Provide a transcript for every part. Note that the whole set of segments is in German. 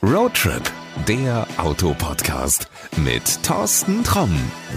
Roadtrip, der Autopodcast mit Thorsten Tromm.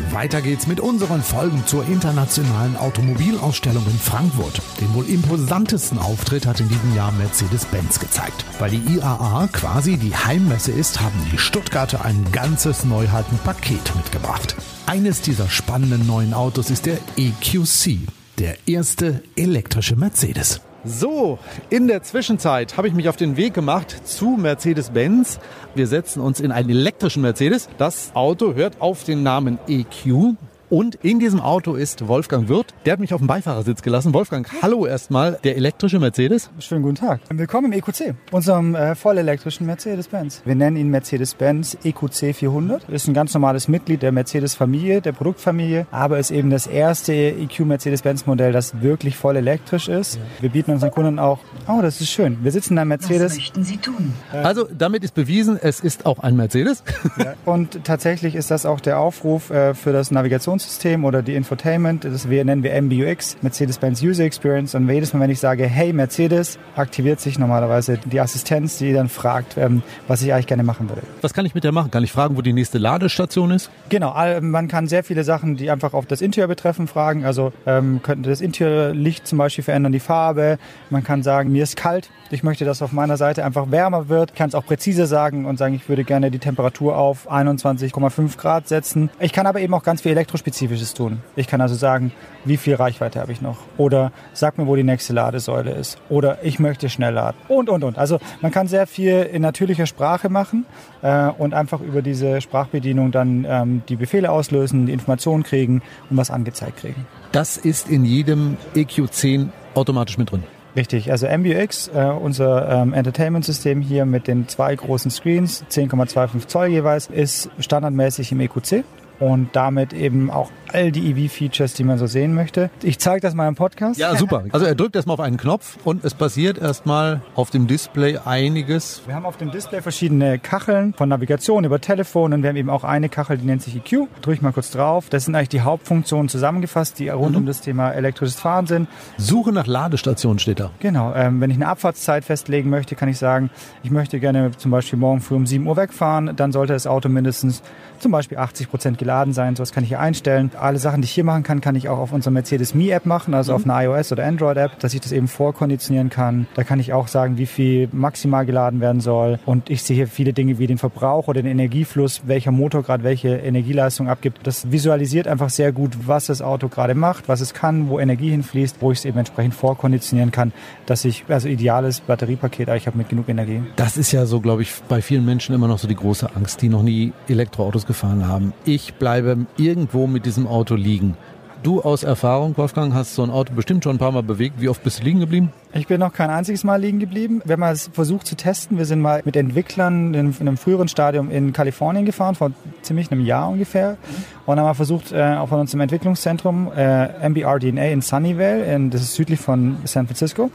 Weiter geht's mit unseren Folgen zur internationalen Automobilausstellung in Frankfurt. Den wohl imposantesten Auftritt hat in diesem Jahr Mercedes-Benz gezeigt. Weil die IAA quasi die Heimmesse ist, haben die Stuttgarter ein ganzes Neuheitenpaket mitgebracht. Eines dieser spannenden neuen Autos ist der EQC, der erste elektrische Mercedes. So, in der Zwischenzeit habe ich mich auf den Weg gemacht zu Mercedes-Benz. Wir setzen uns in einen elektrischen Mercedes. Das Auto hört auf den Namen EQ. Und in diesem Auto ist Wolfgang Wirth. Der hat mich auf dem Beifahrersitz gelassen. Wolfgang, hallo erstmal. Der elektrische Mercedes. Schönen guten Tag. Willkommen im EQC, unserem äh, vollelektrischen Mercedes-Benz. Wir nennen ihn Mercedes-Benz EQC 400. Ist ein ganz normales Mitglied der Mercedes-Familie, der Produktfamilie, aber ist eben das erste EQ Mercedes-Benz-Modell, das wirklich voll elektrisch ist. Ja. Wir bieten unseren Kunden auch, oh, das ist schön. Wir sitzen in einem Mercedes. Was möchten Sie tun? Also damit ist bewiesen, es ist auch ein Mercedes. Ja. Und tatsächlich ist das auch der Aufruf äh, für das Navigations Navigationssystem oder die Infotainment, das wir, nennen wir MBUX, Mercedes-Benz User Experience. Und jedes Mal, wenn ich sage, hey Mercedes, aktiviert sich normalerweise die Assistenz, die dann fragt, ähm, was ich eigentlich gerne machen würde. Was kann ich mit der machen? Kann ich fragen, wo die nächste Ladestation ist? Genau, man kann sehr viele Sachen, die einfach auf das Interieur betreffen, fragen. Also ähm, könnte das Interiorlicht zum Beispiel verändern, die Farbe. Man kann sagen, mir ist kalt, ich möchte, dass auf meiner Seite einfach wärmer wird. Ich kann es auch präzise sagen und sagen, ich würde gerne die Temperatur auf 21,5 Grad setzen. Ich kann aber eben auch ganz viel Elektrospezifisches tun. Ich kann also sagen, wie viel Reichweite habe ich noch? Oder sag mir, wo die nächste Ladesäule ist. Oder ich möchte schnell laden. Und, und, und. Also man kann sehr viel in natürlicher Sprache machen äh, und einfach über diese Sprachbedienung dann ähm, die Befehle auslösen, die Informationen kriegen und was angezeigt kriegen. Das ist in jedem EQ10 automatisch mit drin. Richtig, also MBUX, äh, unser ähm, Entertainment-System hier mit den zwei großen Screens, 10,25 Zoll jeweils, ist standardmäßig im EQC und damit eben auch all die EV-Features, die man so sehen möchte. Ich zeige das mal im Podcast. Ja, super. Also er drückt erstmal auf einen Knopf und es passiert erstmal auf dem Display einiges. Wir haben auf dem Display verschiedene Kacheln von Navigation über Telefon und wir haben eben auch eine Kachel, die nennt sich EQ. Drücke ich mal kurz drauf. Das sind eigentlich die Hauptfunktionen zusammengefasst, die rund mhm. um das Thema elektrisches Fahren sind. Suche nach Ladestationen steht da. Genau. Ähm, wenn ich eine Abfahrtszeit festlegen möchte, kann ich sagen, ich möchte gerne zum Beispiel morgen früh um 7 Uhr wegfahren. Dann sollte das Auto mindestens zum Beispiel 80 Prozent geladen sein. So was kann ich hier einstellen. Alle Sachen, die ich hier machen kann, kann ich auch auf unserer Mercedes Me App machen, also mhm. auf einer iOS oder Android App, dass ich das eben vorkonditionieren kann. Da kann ich auch sagen, wie viel maximal geladen werden soll. Und ich sehe hier viele Dinge wie den Verbrauch oder den Energiefluss, welcher Motor gerade welche Energieleistung abgibt. Das visualisiert einfach sehr gut, was das Auto gerade macht, was es kann, wo Energie hinfließt, wo ich es eben entsprechend vorkonditionieren kann, dass ich, also ideales Batteriepaket, ich habe mit genug Energie. Das ist ja so, glaube ich, bei vielen Menschen immer noch so die große Angst, die noch nie Elektroautos gefahren haben. Ich bleibe irgendwo mit diesem Auto liegen. Du aus Erfahrung, Wolfgang, hast so ein Auto bestimmt schon ein paar Mal bewegt. Wie oft bist du liegen geblieben? Ich bin noch kein einziges Mal liegen geblieben. Wir haben mal versucht zu testen. Wir sind mal mit Entwicklern in, einem früheren Stadium in Kalifornien gefahren, vor ziemlich einem Jahr ungefähr. Und haben mal versucht, äh, auch von uns im Entwicklungszentrum, äh, MBRDNA in Sunnyvale, in, das ist südlich von San Francisco,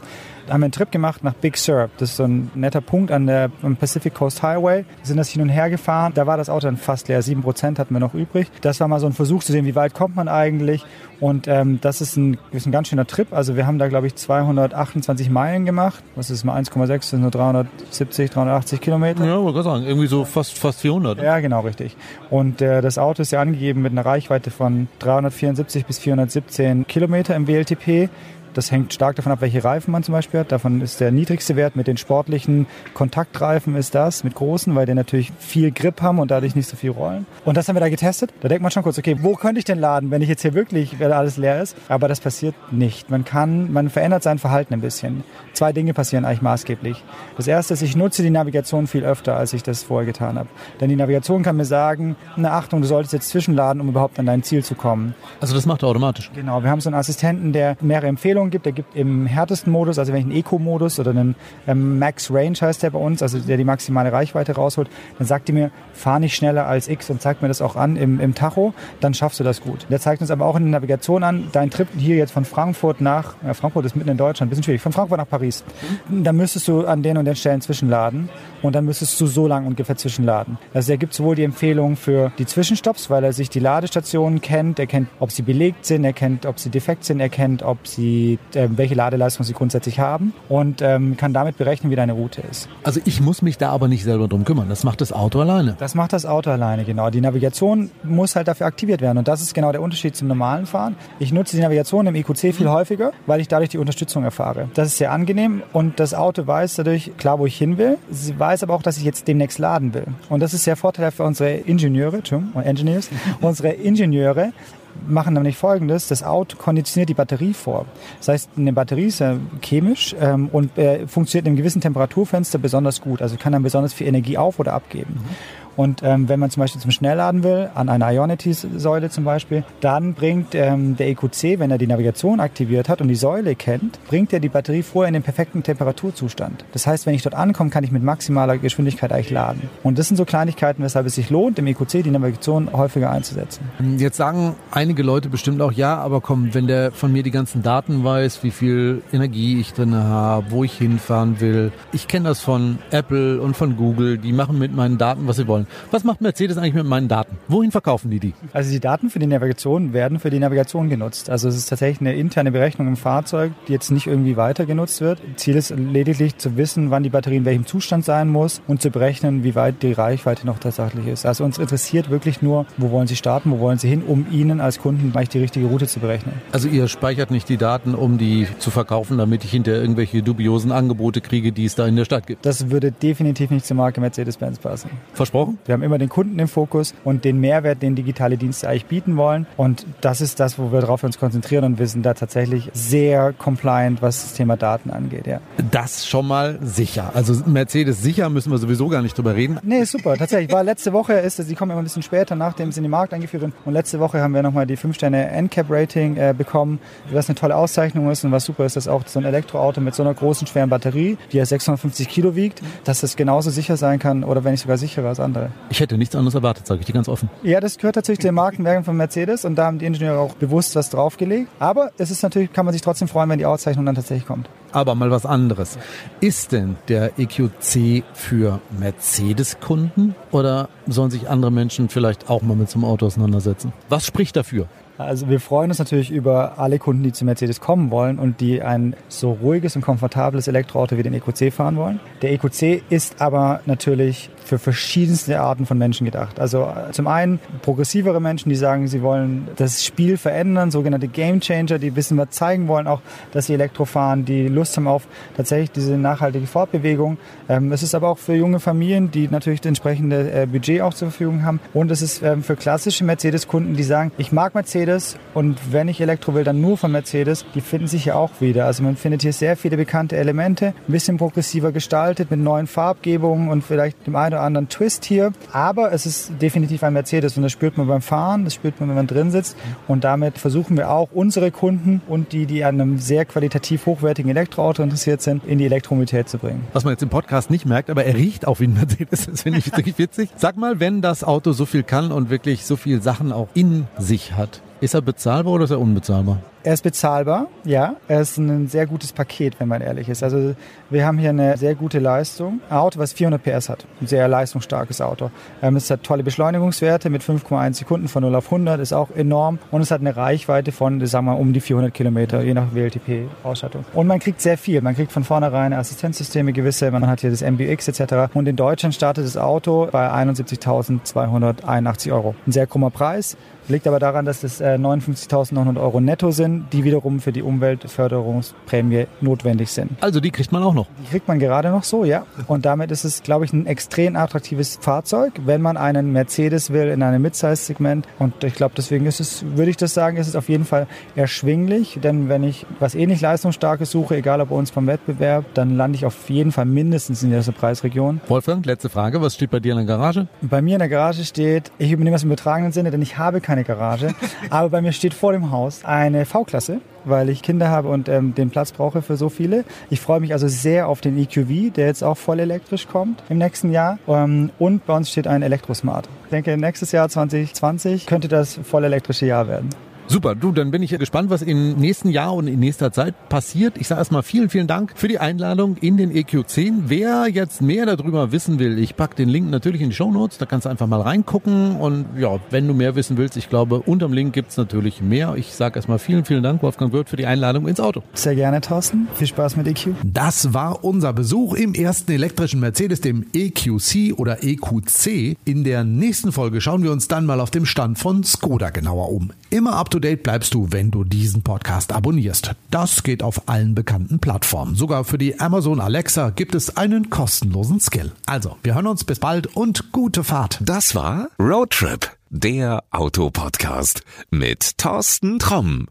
da haben wir einen Trip gemacht nach Big Sur. Das ist so ein netter Punkt an der Pacific Coast Highway. Wir sind das hin und her gefahren. Da war das Auto dann fast leer. Sieben Prozent hatten wir noch übrig. Das war mal so ein Versuch zu sehen, wie weit kommt man eigentlich. Und ähm, das ist ein, ist ein ganz schöner Trip. Also wir haben da, glaube ich, 228 Meilen gemacht. Was ist mal 1,6? Das sind nur 370, 380 Kilometer. Ja, wollte sagen. Irgendwie so fast, fast 400. Ja, genau, richtig. Und äh, das Auto ist ja angegeben mit einer Reichweite von 374 bis 417 Kilometer im WLTP. Das hängt stark davon ab, welche Reifen man zum Beispiel hat. Davon ist der niedrigste Wert mit den sportlichen Kontaktreifen ist das, mit großen, weil die natürlich viel Grip haben und dadurch nicht so viel rollen. Und das haben wir da getestet. Da denkt man schon kurz, okay, wo könnte ich denn laden, wenn ich jetzt hier wirklich, wenn alles leer ist? Aber das passiert nicht. Man kann, man verändert sein Verhalten ein bisschen. Zwei Dinge passieren eigentlich maßgeblich. Das erste ist, ich nutze die Navigation viel öfter, als ich das vorher getan habe. Denn die Navigation kann mir sagen, na Achtung, du solltest jetzt zwischenladen, um überhaupt an dein Ziel zu kommen. Also das macht er automatisch? Genau. Wir haben so einen Assistenten, der mehrere Empfehlungen Empfehlungen gibt. Der gibt im härtesten Modus, also wenn ich einen Eco-Modus oder einen ähm, Max Range heißt der bei uns, also der die maximale Reichweite rausholt, dann sagt die mir, fahr nicht schneller als X und zeigt mir das auch an im, im Tacho, dann schaffst du das gut. Der zeigt uns aber auch in der Navigation an, dein Trip hier jetzt von Frankfurt nach, ja, Frankfurt ist mitten in Deutschland, ein bisschen schwierig, von Frankfurt nach Paris. Dann müsstest du an den und den Stellen zwischenladen und dann müsstest du so lang ungefähr zwischenladen. Also er gibt sowohl die Empfehlung für die Zwischenstopps, weil er sich die Ladestationen kennt, er kennt, ob sie belegt sind, er kennt, ob sie defekt sind, er kennt, ob sie wie, äh, welche Ladeleistung sie grundsätzlich haben und ähm, kann damit berechnen, wie deine Route ist. Also ich muss mich da aber nicht selber drum kümmern. Das macht das Auto alleine. Das macht das Auto alleine, genau. Die Navigation muss halt dafür aktiviert werden. Und das ist genau der Unterschied zum normalen Fahren. Ich nutze die Navigation im EQC viel häufiger, weil ich dadurch die Unterstützung erfahre. Das ist sehr angenehm und das Auto weiß dadurch klar, wo ich hin will. Sie weiß aber auch, dass ich jetzt demnächst laden will. Und das ist sehr vorteilhaft für unsere Ingenieure, Engineers, unsere Ingenieure, machen nämlich folgendes, das Auto konditioniert die Batterie vor. Das heißt, eine Batterie ist ja chemisch ähm, und äh, funktioniert in einem gewissen Temperaturfenster besonders gut, also kann dann besonders viel Energie auf- oder abgeben. Mhm. Und ähm, wenn man zum Beispiel zum Schnellladen will, an einer Ionity-Säule zum Beispiel, dann bringt ähm, der EQC, wenn er die Navigation aktiviert hat und die Säule kennt, bringt er die Batterie vorher in den perfekten Temperaturzustand. Das heißt, wenn ich dort ankomme, kann ich mit maximaler Geschwindigkeit eigentlich laden. Und das sind so Kleinigkeiten, weshalb es sich lohnt, im EQC die Navigation häufiger einzusetzen. Jetzt sagen einige Leute bestimmt auch, ja, aber komm, wenn der von mir die ganzen Daten weiß, wie viel Energie ich drin habe, wo ich hinfahren will. Ich kenne das von Apple und von Google, die machen mit meinen Daten, was sie wollen. Was macht Mercedes eigentlich mit meinen Daten? Wohin verkaufen die die? Also die Daten für die Navigation werden für die Navigation genutzt. Also es ist tatsächlich eine interne Berechnung im Fahrzeug, die jetzt nicht irgendwie weiter genutzt wird. Ziel ist lediglich zu wissen, wann die Batterie in welchem Zustand sein muss und zu berechnen, wie weit die Reichweite noch tatsächlich ist. Also uns interessiert wirklich nur, wo wollen Sie starten, wo wollen Sie hin, um Ihnen als Kunden gleich die richtige Route zu berechnen. Also ihr speichert nicht die Daten, um die zu verkaufen, damit ich hinterher irgendwelche dubiosen Angebote kriege, die es da in der Stadt gibt? Das würde definitiv nicht zur Marke Mercedes-Benz passen. Versprochen? Wir haben immer den Kunden im Fokus und den Mehrwert, den digitale Dienste eigentlich bieten wollen. Und das ist das, wo wir darauf uns konzentrieren und wir sind da tatsächlich sehr compliant, was das Thema Daten angeht. Ja. Das schon mal sicher. Also Mercedes sicher müssen wir sowieso gar nicht drüber reden. Nee, super. Tatsächlich war letzte Woche, ist sie kommen immer ein bisschen später, nachdem sie in den Markt eingeführt sind. Und letzte Woche haben wir nochmal die 5-Sterne NCAP-Rating äh, bekommen, was eine tolle Auszeichnung ist und was super ist, dass auch so ein Elektroauto mit so einer großen, schweren Batterie, die ja 650 Kilo wiegt, dass das genauso sicher sein kann oder wenn nicht sogar sicherer als andere. Ich hätte nichts anderes erwartet, sage ich dir ganz offen. Ja, das gehört natürlich den Markenwerken von Mercedes und da haben die Ingenieure auch bewusst was draufgelegt. Aber es ist natürlich, kann man sich trotzdem freuen, wenn die Auszeichnung dann tatsächlich kommt. Aber mal was anderes. Ist denn der EQC für Mercedes-Kunden oder sollen sich andere Menschen vielleicht auch mal mit so einem Auto auseinandersetzen? Was spricht dafür? Also wir freuen uns natürlich über alle Kunden, die zu Mercedes kommen wollen und die ein so ruhiges und komfortables Elektroauto wie den EQC fahren wollen. Der EQC ist aber natürlich für verschiedenste Arten von Menschen gedacht. Also äh, zum einen progressivere Menschen, die sagen, sie wollen das Spiel verändern, sogenannte Game Changer, die wissen, was zeigen wollen, auch, dass sie Elektro fahren, die Lust haben auf tatsächlich diese nachhaltige Fortbewegung. Ähm, es ist aber auch für junge Familien, die natürlich das entsprechende äh, Budget auch zur Verfügung haben. Und es ist ähm, für klassische Mercedes-Kunden, die sagen, ich mag Mercedes und wenn ich Elektro will, dann nur von Mercedes. Die finden sich hier auch wieder. Also man findet hier sehr viele bekannte Elemente, ein bisschen progressiver gestaltet mit neuen Farbgebungen und vielleicht dem einen oder anderen Twist hier. Aber es ist definitiv ein Mercedes und das spürt man beim Fahren, das spürt man, wenn man drin sitzt. Und damit versuchen wir auch unsere Kunden und die, die an einem sehr qualitativ hochwertigen Elektroauto interessiert sind, in die Elektromobilität zu bringen. Was man jetzt im Podcast nicht merkt, aber er riecht auch wie ein Mercedes. Das finde ich wirklich witzig. Sag mal, wenn das Auto so viel kann und wirklich so viel Sachen auch in sich hat, ist er bezahlbar oder ist er unbezahlbar? Er ist bezahlbar, ja. Er ist ein sehr gutes Paket, wenn man ehrlich ist. Also wir haben hier eine sehr gute Leistung. Ein Auto, was 400 PS hat. Ein sehr leistungsstarkes Auto. Ähm, es hat tolle Beschleunigungswerte mit 5,1 Sekunden von 0 auf 100, ist auch enorm. Und es hat eine Reichweite von, sagen wir mal, um die 400 Kilometer, je nach WLTP-Ausstattung. Und man kriegt sehr viel. Man kriegt von vornherein Assistenzsysteme gewisse. Man hat hier das MBX etc. Und in Deutschland startet das Auto bei 71.281 Euro. Ein sehr krummer Preis. Liegt aber daran, dass es äh, 59.900 Euro netto sind, die wiederum für die Umweltförderungsprämie notwendig sind. Also die kriegt man auch noch? Die kriegt man gerade noch so, ja. Und damit ist es, glaube ich, ein extrem attraktives Fahrzeug, wenn man einen Mercedes will in einem Midsize-Segment. Und ich glaube, deswegen ist es, würde ich das sagen, ist es auf jeden Fall erschwinglich. Denn wenn ich was ähnlich leistungsstarkes suche, egal ob bei uns vom Wettbewerb, dann lande ich auf jeden Fall mindestens in dieser Preisregion. Wolfgang, letzte Frage. Was steht bei dir in der Garage? Bei mir in der Garage steht, ich übernehme das im übertragenen Sinne, denn ich habe keine Garage. Aber bei mir steht vor dem Haus eine V-Klasse, weil ich Kinder habe und ähm, den Platz brauche für so viele. Ich freue mich also sehr auf den EQV, der jetzt auch voll elektrisch kommt im nächsten Jahr. Ähm, und bei uns steht ein Elektrosmart. Ich denke, nächstes Jahr 2020 könnte das voll elektrische Jahr werden. Super, du, dann bin ich gespannt, was im nächsten Jahr und in nächster Zeit passiert. Ich sage erstmal vielen, vielen Dank für die Einladung in den EQ10. Wer jetzt mehr darüber wissen will, ich packe den Link natürlich in die Show Notes, da kannst du einfach mal reingucken und ja, wenn du mehr wissen willst, ich glaube, unterm Link gibt's natürlich mehr. Ich sage erstmal vielen, vielen Dank, Wolfgang Wirth, für die Einladung ins Auto. Sehr gerne, Thorsten. Viel Spaß mit EQ. Das war unser Besuch im ersten elektrischen Mercedes, dem EQC oder EQC. In der nächsten Folge schauen wir uns dann mal auf dem Stand von Skoda genauer um. Immer up to date bleibst du, wenn du diesen Podcast abonnierst. Das geht auf allen bekannten Plattformen. Sogar für die Amazon Alexa gibt es einen kostenlosen Skill. Also, wir hören uns bis bald und gute Fahrt. Das war Roadtrip, der Autopodcast mit Thorsten Tromm.